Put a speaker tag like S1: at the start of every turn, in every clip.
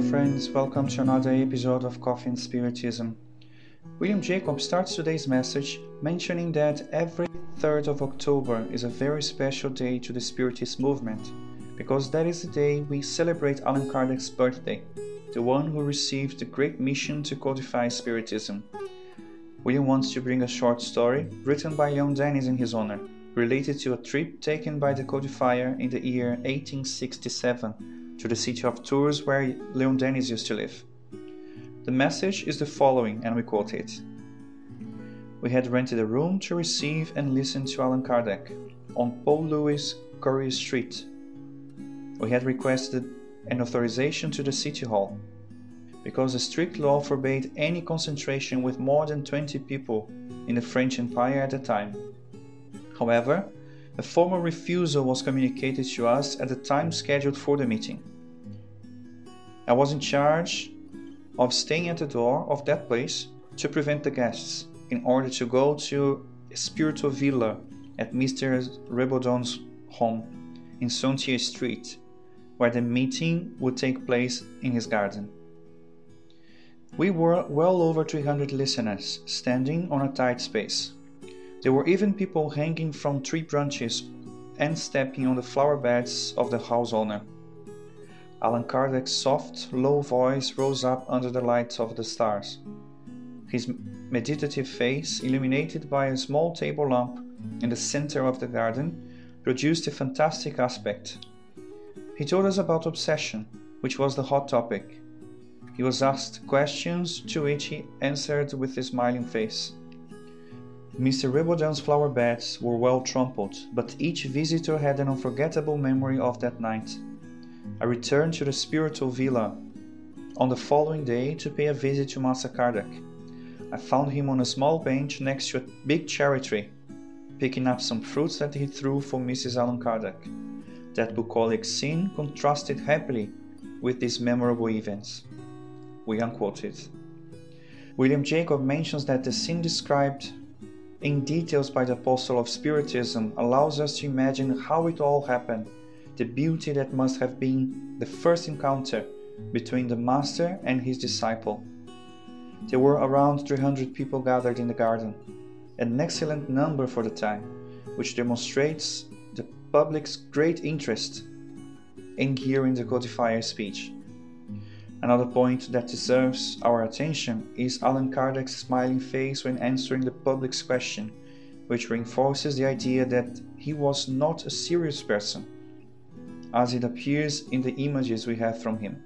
S1: friends. Welcome to another episode of Coffee and Spiritism. William Jacob starts today's message mentioning that every 3rd of October is a very special day to the Spiritist movement because that is the day we celebrate Allan Kardec's birthday, the one who received the great mission to codify Spiritism. William wants to bring a short story written by Leon Denis in his honor, related to a trip taken by the codifier in the year 1867 to the city of Tours where Leon Denis used to live. The message is the following, and we quote it. We had rented a room to receive and listen to Allan Kardec on Paul Louis Courier Street. We had requested an authorization to the City Hall because a strict law forbade any concentration with more than 20 people in the French Empire at the time. However, a formal refusal was communicated to us at the time scheduled for the meeting. I was in charge of staying at the door of that place to prevent the guests in order to go to Espirito Villa at Mr. Rebaudon's home in Sontier Street, where the meeting would take place in his garden. We were well over 300 listeners standing on a tight space. There were even people hanging from tree branches and stepping on the flower beds of the house owner. Allan Kardec's soft, low voice rose up under the light of the stars. His meditative face, illuminated by a small table lamp in the center of the garden, produced a fantastic aspect. He told us about obsession, which was the hot topic. He was asked questions to which he answered with a smiling face. Mr. Rebaudon's flower beds were well trampled, but each visitor had an unforgettable memory of that night. I returned to the spiritual villa on the following day to pay a visit to Master Kardec. I found him on a small bench next to a big cherry tree, picking up some fruits that he threw for Mrs. Allan Kardec. That bucolic scene contrasted happily with these memorable events. We unquoted. William Jacob mentions that the scene described in details by the Apostle of Spiritism allows us to imagine how it all happened, the beauty that must have been the first encounter between the Master and his disciple. There were around 300 people gathered in the garden, an excellent number for the time, which demonstrates the public's great interest in hearing the codifier's speech. Another point that deserves our attention is Allan Kardec's smiling face when answering the public's question, which reinforces the idea that he was not a serious person, as it appears in the images we have from him.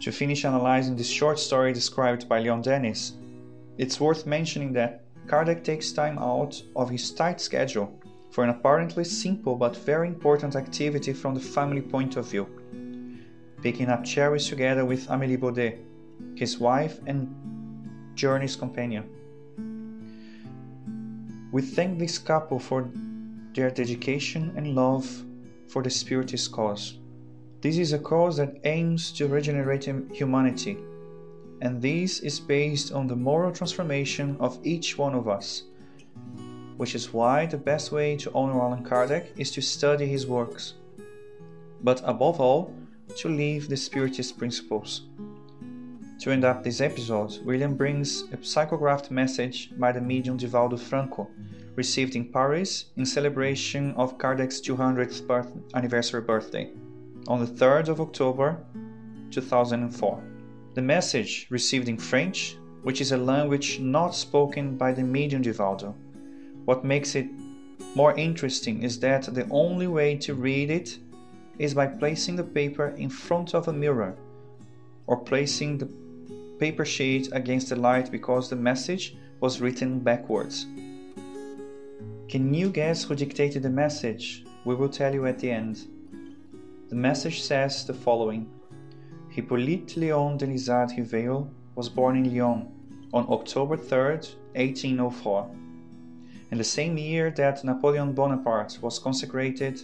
S1: To finish analyzing this short story described by Leon Denis, it's worth mentioning that Kardec takes time out of his tight schedule for an apparently simple but very important activity from the family point of view picking up cherries together with Amélie Boudet, his wife and journey's companion. We thank this couple for their dedication and love for the Spiritist cause. This is a cause that aims to regenerate humanity, and this is based on the moral transformation of each one of us, which is why the best way to honor Allan Kardec is to study his works. But above all, to live the Spiritist principles. To end up this episode, William brings a psychographed message by the medium Divaldo Franco, received in Paris in celebration of Kardec's 200th birth anniversary birthday, on the 3rd of October 2004. The message, received in French, which is a language not spoken by the medium Divaldo. What makes it more interesting is that the only way to read it is by placing the paper in front of a mirror or placing the paper sheet against the light because the message was written backwards. Can you guess who dictated the message? We will tell you at the end. The message says the following Hippolyte Léon Denizard Rivail was born in Lyon on October 3, 1804, in the same year that Napoleon Bonaparte was consecrated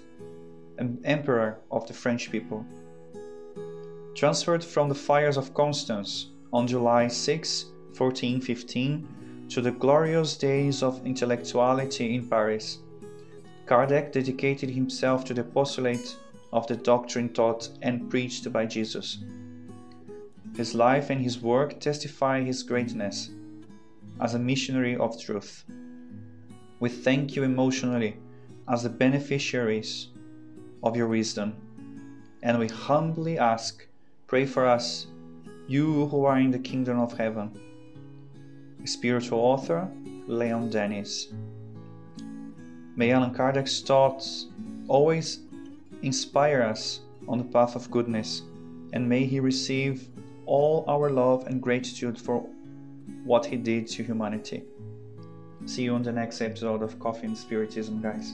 S1: emperor of the French people. Transferred from the fires of Constance on July 6, 1415, to the glorious days of intellectuality in Paris, Kardec dedicated himself to the postulate of the doctrine taught and preached by Jesus. His life and his work testify his greatness as a missionary of truth. We thank you emotionally as the beneficiaries of your wisdom, and we humbly ask, pray for us, you who are in the kingdom of heaven. Spiritual author Leon Denis. May Allan Kardec's thoughts always inspire us on the path of goodness, and may he receive all our love and gratitude for what he did to humanity. See you on the next episode of Coffee and Spiritism, guys.